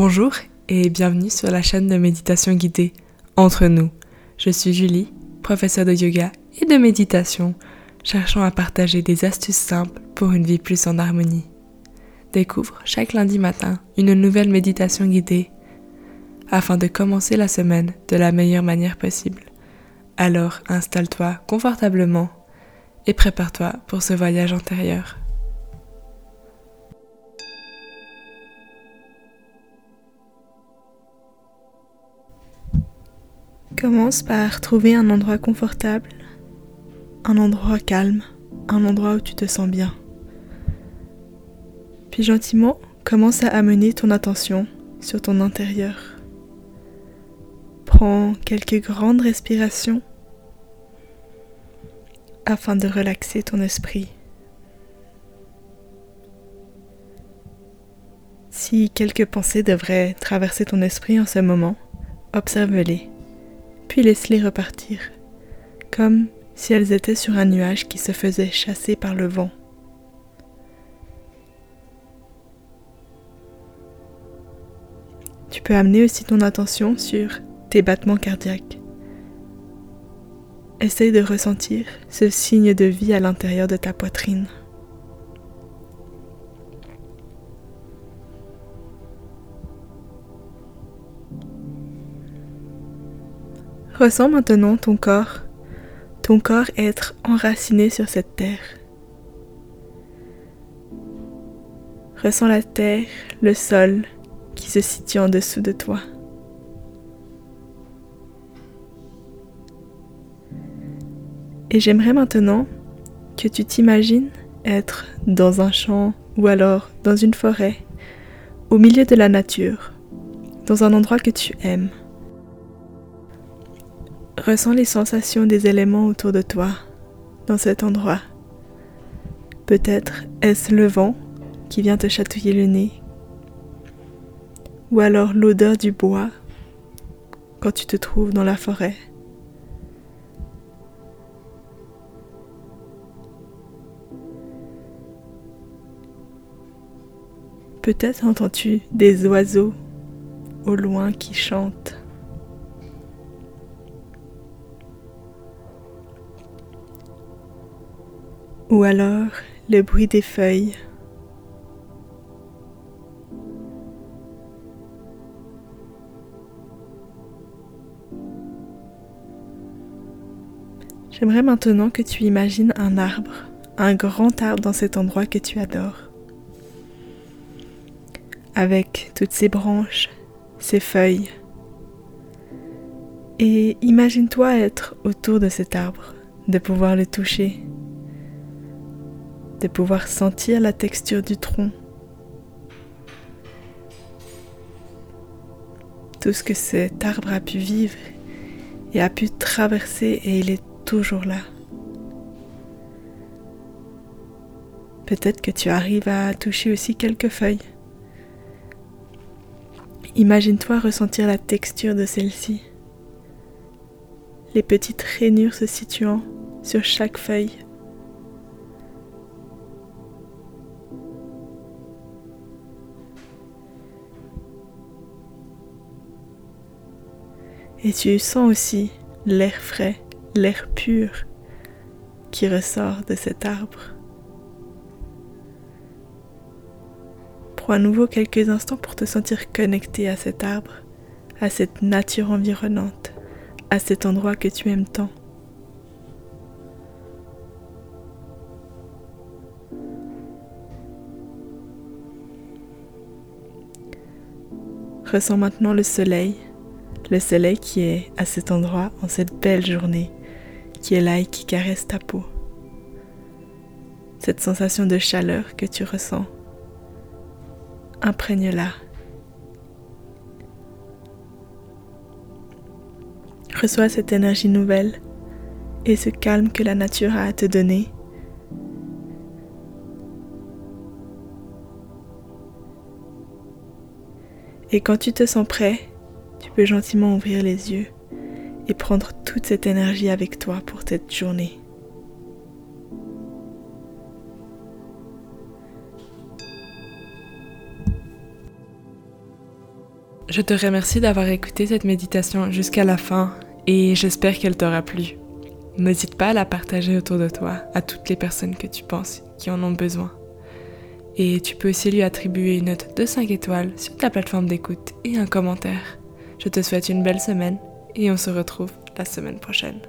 Bonjour et bienvenue sur la chaîne de méditation guidée Entre nous. Je suis Julie, professeure de yoga et de méditation, cherchant à partager des astuces simples pour une vie plus en harmonie. Découvre chaque lundi matin une nouvelle méditation guidée afin de commencer la semaine de la meilleure manière possible. Alors installe-toi confortablement et prépare-toi pour ce voyage antérieur. Commence par trouver un endroit confortable, un endroit calme, un endroit où tu te sens bien. Puis gentiment, commence à amener ton attention sur ton intérieur. Prends quelques grandes respirations afin de relaxer ton esprit. Si quelques pensées devraient traverser ton esprit en ce moment, observe-les laisse-les repartir, comme si elles étaient sur un nuage qui se faisait chasser par le vent. Tu peux amener aussi ton attention sur tes battements cardiaques. Essaye de ressentir ce signe de vie à l'intérieur de ta poitrine. Ressens maintenant ton corps, ton corps être enraciné sur cette terre. Ressens la terre, le sol qui se situe en dessous de toi. Et j'aimerais maintenant que tu t'imagines être dans un champ ou alors dans une forêt, au milieu de la nature, dans un endroit que tu aimes. Ressens les sensations des éléments autour de toi, dans cet endroit. Peut-être est-ce le vent qui vient te chatouiller le nez, ou alors l'odeur du bois quand tu te trouves dans la forêt. Peut-être entends-tu des oiseaux au loin qui chantent. Ou alors le bruit des feuilles. J'aimerais maintenant que tu imagines un arbre, un grand arbre dans cet endroit que tu adores, avec toutes ses branches, ses feuilles. Et imagine-toi être autour de cet arbre, de pouvoir le toucher, de pouvoir sentir la texture du tronc. Tout ce que cet arbre a pu vivre et a pu traverser et il est toujours là. Peut-être que tu arrives à toucher aussi quelques feuilles. Imagine-toi ressentir la texture de celle-ci, les petites rainures se situant sur chaque feuille. Et tu sens aussi l'air frais, l'air pur qui ressort de cet arbre. Prends à nouveau quelques instants pour te sentir connecté à cet arbre, à cette nature environnante, à cet endroit que tu aimes tant. Ressens maintenant le soleil le soleil qui est à cet endroit en cette belle journée, qui est là et qui caresse ta peau. Cette sensation de chaleur que tu ressens, imprègne-la. Reçois cette énergie nouvelle et ce calme que la nature a à te donner. Et quand tu te sens prêt, tu peux gentiment ouvrir les yeux et prendre toute cette énergie avec toi pour cette journée. Je te remercie d'avoir écouté cette méditation jusqu'à la fin et j'espère qu'elle t'aura plu. N'hésite pas à la partager autour de toi, à toutes les personnes que tu penses qui en ont besoin. Et tu peux aussi lui attribuer une note de 5 étoiles sur ta plateforme d'écoute et un commentaire. Je te souhaite une belle semaine et on se retrouve la semaine prochaine.